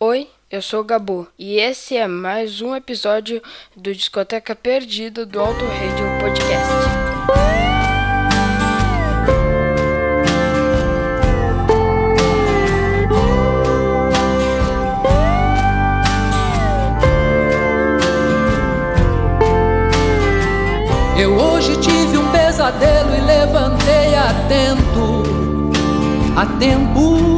Oi, eu sou o Gabu e esse é mais um episódio do Discoteca Perdida do Auto Radio Podcast. Eu hoje tive um pesadelo e levantei atento, a tempo.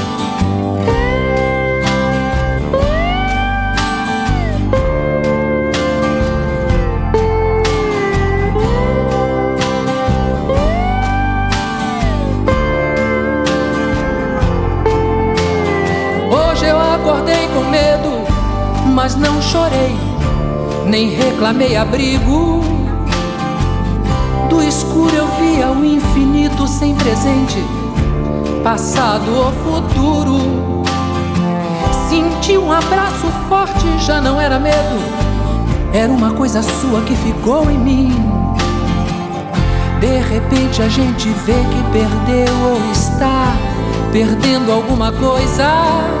Mas não chorei, nem reclamei abrigo. Do escuro eu via o infinito sem presente, passado ou futuro. Senti um abraço forte, já não era medo, era uma coisa sua que ficou em mim. De repente a gente vê que perdeu ou está perdendo alguma coisa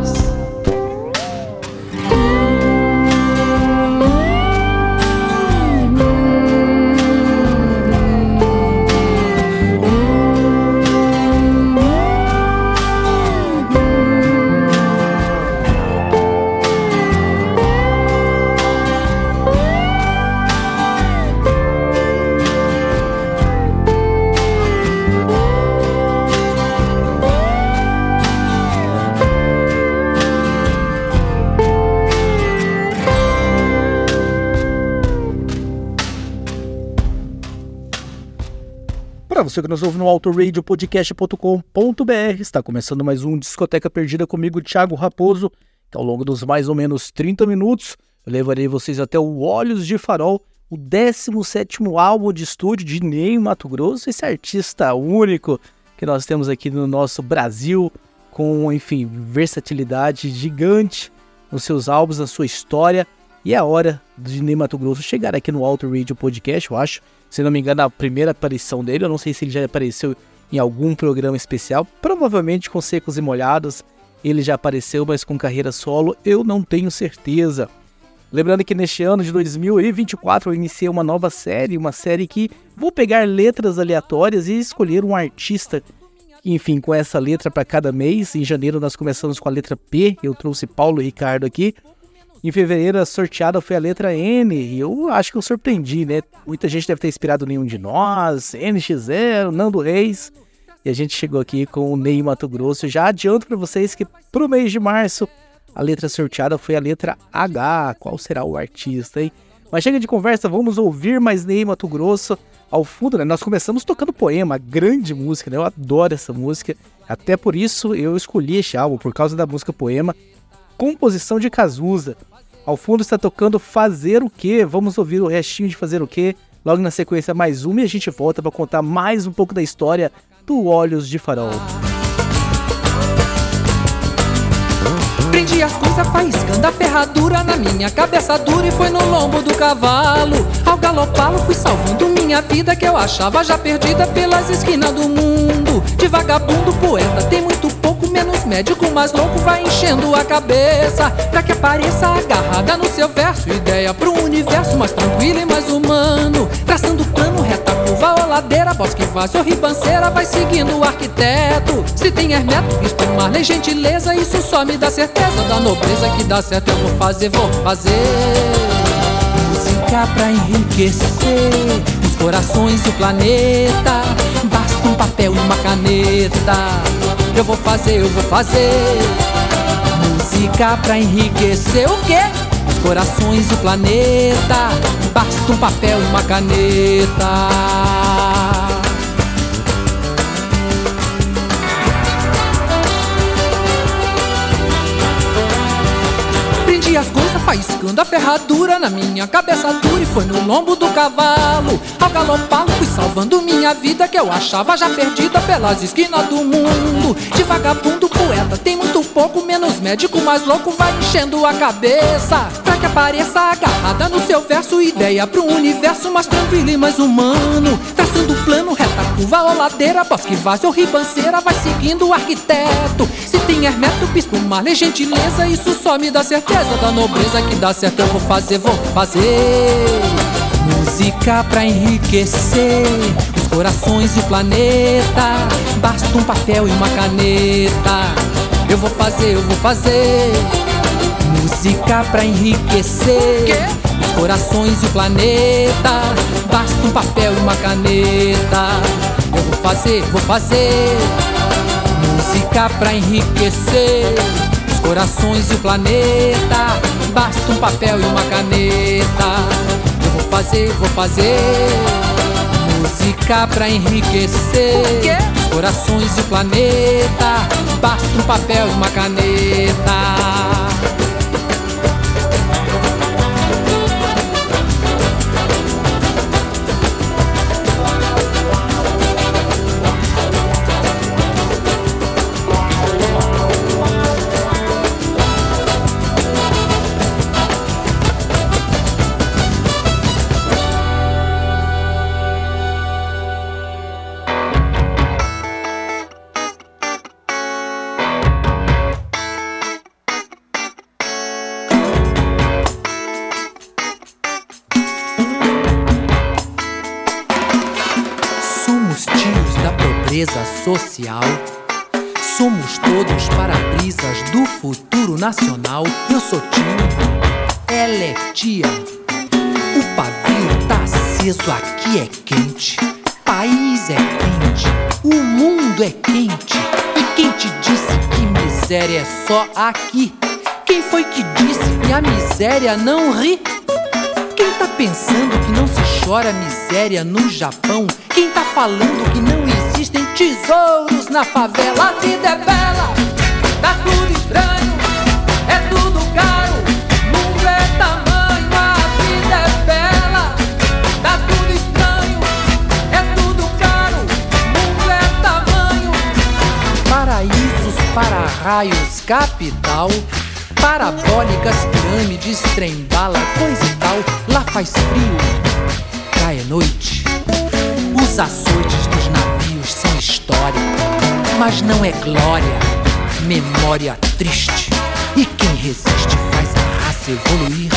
Você que nos ouve no autoradiopodcast.com.br, está começando mais um Discoteca Perdida comigo, Thiago Raposo, que ao longo dos mais ou menos 30 minutos eu levarei vocês até o Olhos de Farol, o 17º álbum de estúdio de Ney Mato Grosso, esse artista único que nós temos aqui no nosso Brasil, com, enfim, versatilidade gigante nos seus álbuns, na sua história, e é hora de Ney Mato Grosso chegar aqui no Auto Radio Podcast, eu acho, se não me engano, a primeira aparição dele. Eu não sei se ele já apareceu em algum programa especial. Provavelmente com Secos e Molhados ele já apareceu, mas com carreira solo eu não tenho certeza. Lembrando que neste ano de 2024 eu iniciei uma nova série, uma série que vou pegar letras aleatórias e escolher um artista, enfim, com essa letra para cada mês. Em janeiro nós começamos com a letra P, eu trouxe Paulo Ricardo aqui. Em fevereiro a sorteada foi a letra N, e eu acho que eu surpreendi, né? Muita gente deve ter inspirado nenhum de nós, NX0, Nando Reis. E a gente chegou aqui com o Ney Mato Grosso. Já adianto para vocês que pro mês de março a letra sorteada foi a letra H. Qual será o artista, hein? Mas chega de conversa, vamos ouvir mais Ney Mato Grosso. Ao fundo, né? Nós começamos tocando poema, grande música, né? Eu adoro essa música. Até por isso eu escolhi este álbum, por causa da música Poema. Composição de Cazuza. Ao fundo está tocando Fazer o Quê? Vamos ouvir o restinho de Fazer o Quê? Logo na sequência, mais uma e a gente volta para contar mais um pouco da história do Olhos de Farol. Prendi as coisas faiscando a ferradura na minha cabeça dura e foi no lombo do cavalo. Ao galopá-lo fui salvando minha vida que eu achava já perdida pelas esquinas do mundo. De vagabundo poeta. Tem muito pouco menos médico, mas louco vai enchendo a cabeça. Pra que apareça agarrada no seu verso ideia pro universo mais tranquilo e mais humano, traçando plano reta curva ou ladeira, bosque vazio ou ribanceira vai seguindo o arquiteto. Se tem hermeto, bispo, marley, gentileza, isso só me dá certeza. Da nobreza que dá certo eu vou fazer, vou fazer. Música pra enriquecer corações e o planeta. Basta um papel e uma caneta. Eu vou fazer, eu vou fazer música pra enriquecer o quê? Os corações e o planeta. Basta um papel e uma caneta. Faiscando a ferradura na minha cabeça dura e foi no lombo do cavalo. Ao galopá-lo fui salvando minha vida que eu achava já perdida pelas esquinas do mundo. De vagabundo poeta tem muito pouco, menos médico, mais louco vai enchendo a cabeça. Pra que apareça agarrada no seu verso, ideia pro universo mais tranquilo e mais humano. Traçando plano, reta, curva ou ladeira, bosque vazio ou ribanceira, vai seguindo o arquiteto. Se tem hermeto, bispo, marley, gentileza, isso só me dá certeza da nobreza que dá certo. Eu vou fazer, vou fazer música pra enriquecer corações e o planeta. Basta um papel e uma caneta. Eu vou fazer, eu vou fazer música pra enriquecer os corações e o planeta. Basta um papel e uma caneta. Eu vou fazer, vou fazer música pra enriquecer os corações e o planeta. Basta um papel e uma caneta. Eu vou fazer, vou fazer música pra enriquecer os corações e o planeta. Basta um papel e uma caneta. O mundo é quente. E quem te disse que miséria é só aqui? Quem foi que disse que a miséria não ri? Quem tá pensando que não se chora miséria no Japão? Quem tá falando que não existem tesouros na favela? A vida é bela, tá tudo estranho, Paraísos, para-raios, capital. Parabólicas, pirâmides, trem, bala, coisa e tal. Lá faz frio, cá é noite. Os açoites dos navios são história, mas não é glória, memória triste. E quem resiste faz a raça evoluir.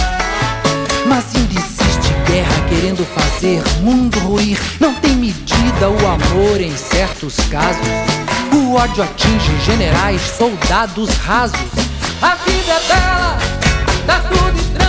Mas ainda existe guerra querendo fazer mundo ruir. Não tem medida o amor em certos casos. O ódio atinge generais, soldados rasos. A vida é bela, dá tudo estranho,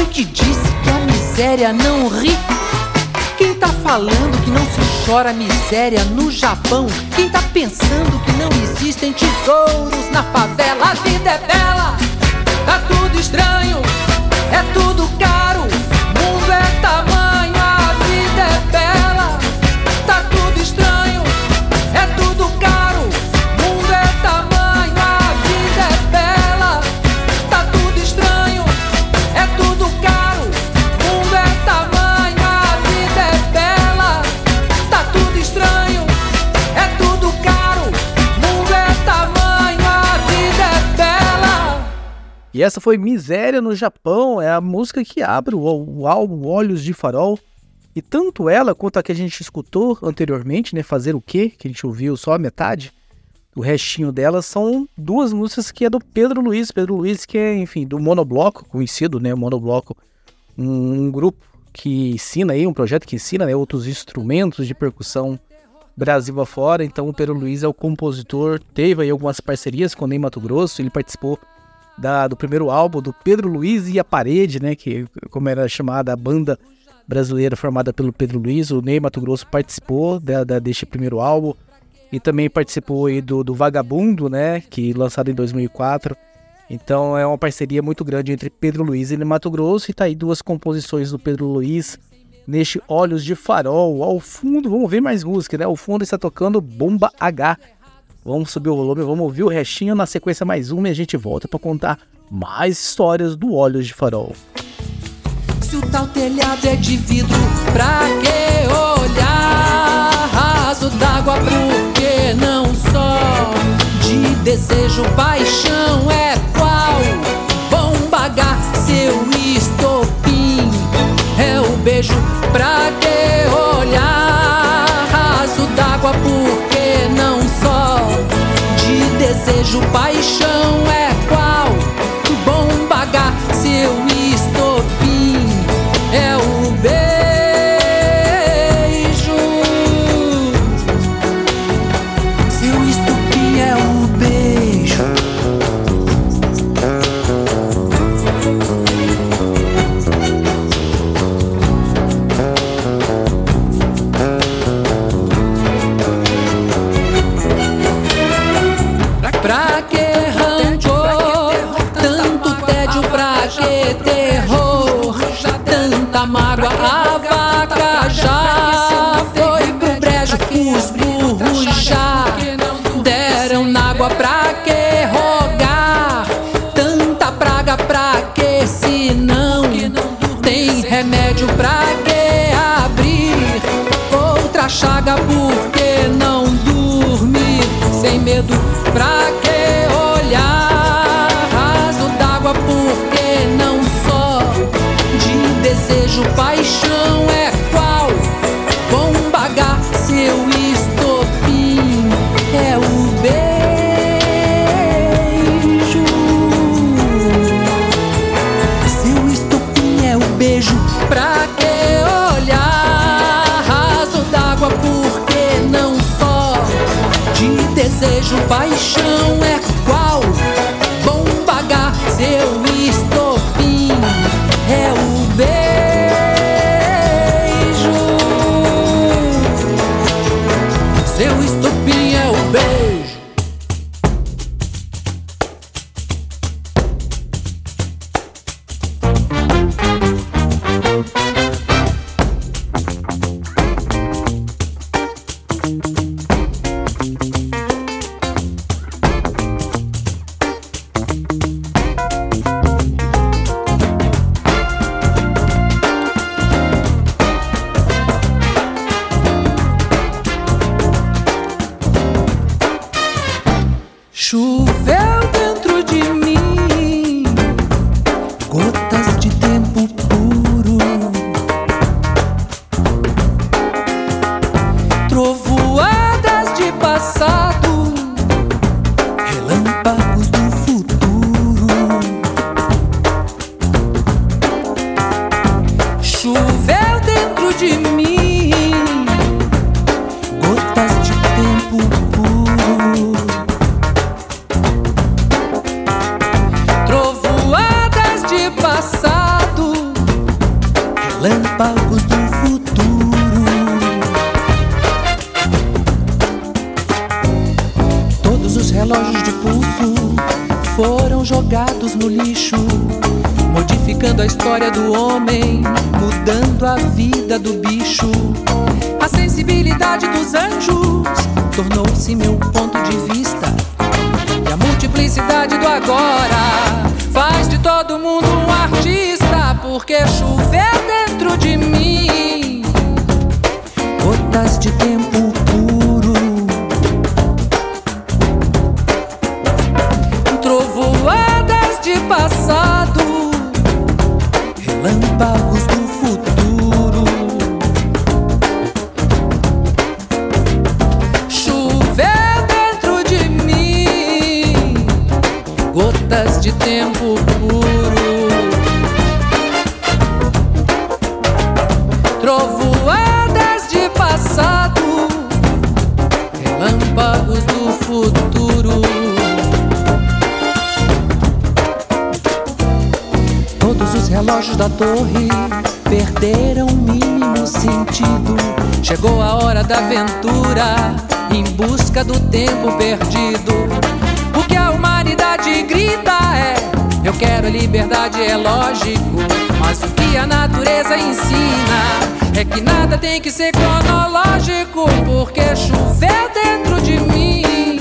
foi que disse que a miséria não ri? Quem tá falando que não se chora miséria no Japão? Quem tá pensando que não existem tesouros na favela? A vida é bela, tá tudo estranho, é tudo caro, E essa foi Miséria no Japão, é a música que abre o, o álbum Olhos de Farol. E tanto ela quanto a que a gente escutou anteriormente, né, Fazer o Quê, que a gente ouviu só a metade, o restinho dela são duas músicas que é do Pedro Luiz. Pedro Luiz que é, enfim, do Monobloco, conhecido, né, Monobloco, um, um grupo que ensina aí, um projeto que ensina né, outros instrumentos de percussão Brasil afora. Então o Pedro Luiz é o compositor, teve aí algumas parcerias com o Ney Mato Grosso, ele participou da, do primeiro álbum do Pedro Luiz e a Parede, né? Que como era chamada a banda brasileira formada pelo Pedro Luiz, o Ney Mato Grosso participou da, da- deste primeiro álbum e também participou aí do, do Vagabundo, né? Que lançado em 2004. Então é uma parceria muito grande entre Pedro Luiz e Ney Mato Grosso e tá aí duas composições do Pedro Luiz neste Olhos de Farol. Ao fundo, vamos ver mais música, né? Ao fundo está tocando Bomba H. Vamos subir o volume, vamos ouvir o restinho na sequência mais uma e a gente volta para contar mais histórias do Olhos de Farol. Se o tal telhado é de vidro, pra que olhar? Raso d'água, porque não só de desejo, paixão é qual? Bomba H, seu estopim é o beijo, pra que desejo, paixão é Outra chaga, por que não dormir sem medo? História do homem, mudando a vida do bicho. A sensibilidade dos anjos tornou-se meu ponto de vista. E a multiplicidade do agora faz de todo mundo um artista, porque chover dentro de mim gotas de tempo perdido. O que a humanidade grita é: Eu quero liberdade, é lógico. Mas o que a natureza ensina é que nada tem que ser cronológico. Porque chover dentro de mim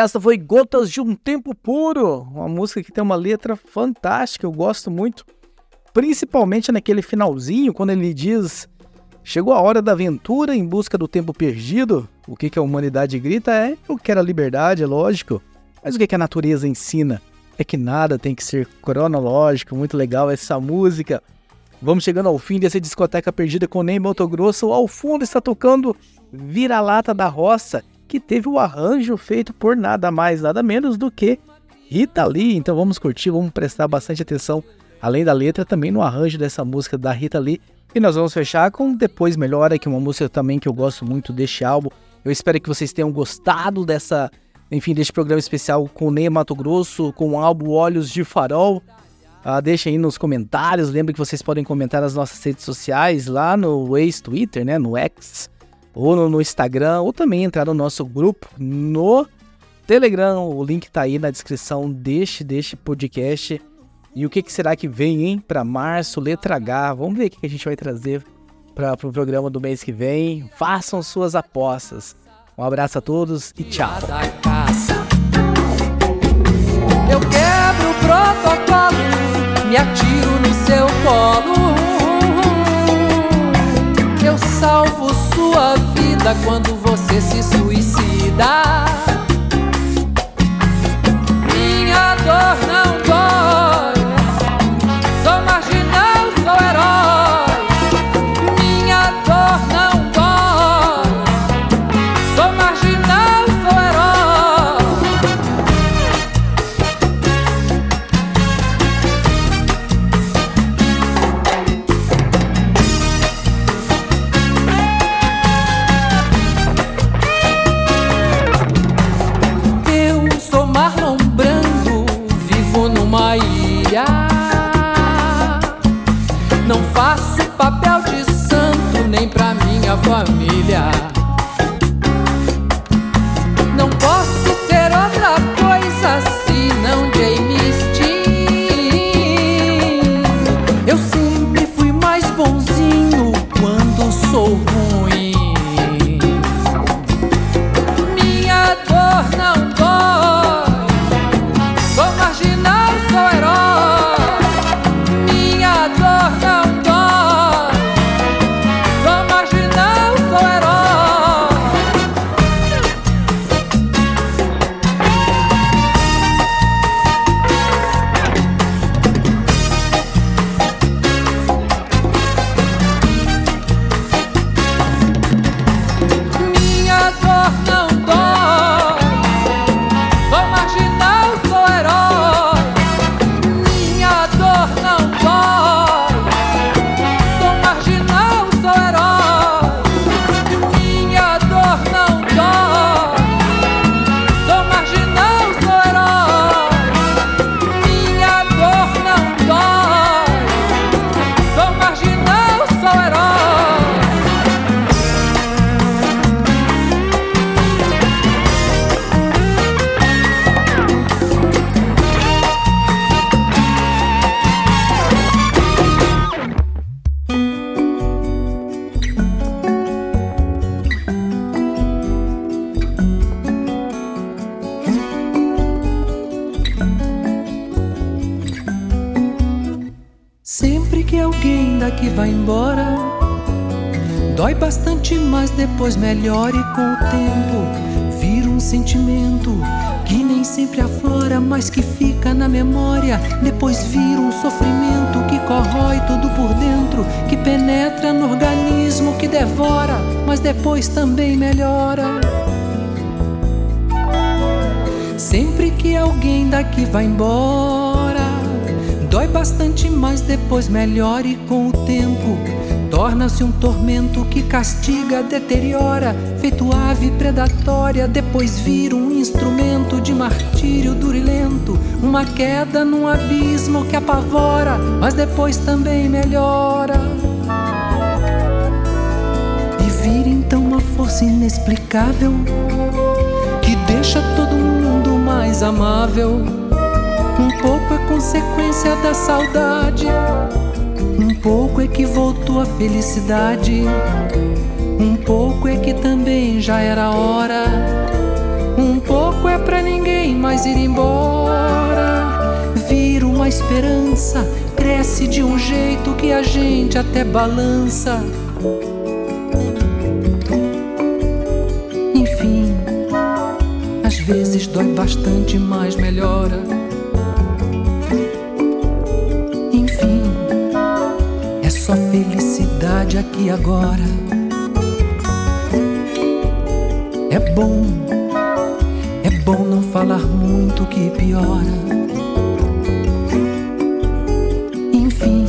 essa foi Gotas de um Tempo Puro, uma música que tem uma letra fantástica, eu gosto muito, principalmente naquele finalzinho, quando ele diz: Chegou a hora da aventura em busca do tempo perdido. O que, que a humanidade grita é: Eu quero a liberdade, é lógico. Mas o que, que a natureza ensina? É que nada tem que ser cronológico, muito legal essa música. Vamos chegando ao fim dessa discoteca perdida com Ney Mato Grosso. Ao fundo está tocando Vira-Lata da Roça, que teve o arranjo feito por nada mais, nada menos do que Rita Lee. Então vamos curtir, vamos prestar bastante atenção, além da letra, também no arranjo dessa música da Rita Lee. E nós vamos fechar com Depois Melhora, que é uma música também que eu gosto muito deste álbum. Eu espero que vocês tenham gostado dessa, enfim, deste programa especial com o Ney Mato Grosso, com o álbum Olhos de Farol. Ah, deixa aí nos comentários. Lembre que vocês podem comentar nas nossas redes sociais, lá no ex-Twitter, né? No X, ou no, no Instagram, ou também entrar no nosso grupo no Telegram. O link tá aí na descrição deste, deste podcast. E o que, que será que vem, hein? Para março, letra H. Vamos ver o que, que a gente vai trazer para o pro programa do mês que vem. Façam suas apostas. Um abraço a todos e tchau. Eu quebro o protocolo, me atiro no seu colo. Salvo sua vida quando você se suicida. Minha dor não dói bastante, mas depois melhora e com o tempo vira um sentimento que nem sempre aflora, mas que fica na memória. Depois vira um sofrimento que corrói tudo por dentro, que penetra no organismo, que devora, mas depois também melhora. Sempre que alguém daqui vai embora, dói bastante, mas depois melhora e com o tempo torna-se um tormento que castiga, deteriora, feito ave predatória, depois vira um instrumento de martírio duro e lento, uma queda num abismo que apavora, mas depois também melhora. E vira então uma força inexplicável que deixa todo mundo mais amável. Um pouco é consequência da saudade, um pouco é que voltou a felicidade, um pouco é que também já era hora, um pouco é pra ninguém mais ir embora. Vira uma esperança, cresce de um jeito que a gente até balança. Enfim, às vezes dói bastante, mas melhora. Só felicidade aqui agora. É bom, é bom não falar muito que piora. Enfim,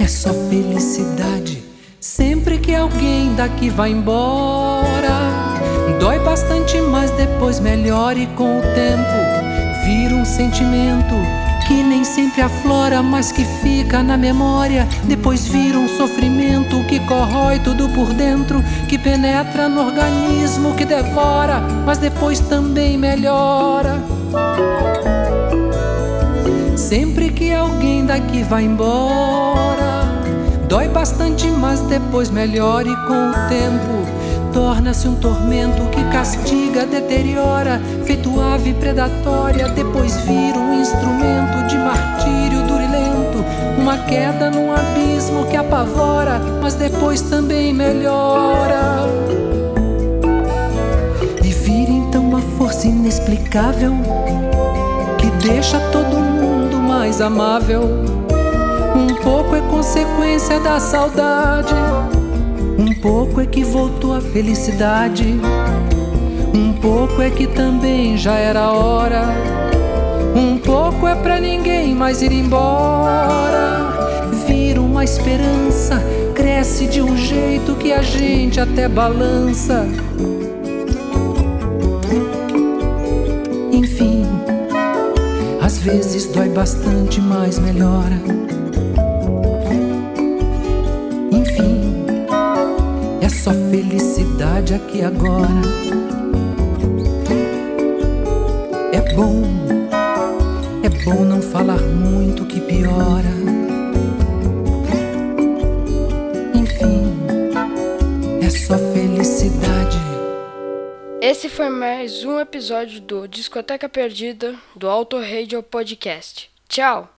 é só felicidade. Sempre que alguém daqui vai embora, dói bastante, mas depois melhora e com o tempo vira um sentimento que nem sempre aflora, mas que fica na memória. Depois vira um sofrimento que corrói tudo por dentro, que penetra no organismo, que devora, mas depois também melhora. Sempre que alguém daqui vai embora, dói bastante, mas depois melhora e com o tempo torna-se um tormento que castiga, deteriora, feito ave predatória, depois vira um instrumento de martírio duro e lento, uma queda num abismo que apavora, mas depois também melhora. E vira então uma força inexplicável que deixa todo mundo mais amável. Um pouco é consequência da saudade, um pouco é que voltou a felicidade, um pouco é que também já era hora, um pouco é pra ninguém mais ir embora. Vira uma esperança, cresce de um jeito que a gente até balança. Enfim, às vezes dói bastante, mas melhora. É só felicidade aqui agora. É bom, é bom não falar muito que piora. Enfim, é só felicidade. Esse foi mais um episódio do Discoteca Perdida do Auto Radio Podcast. Tchau!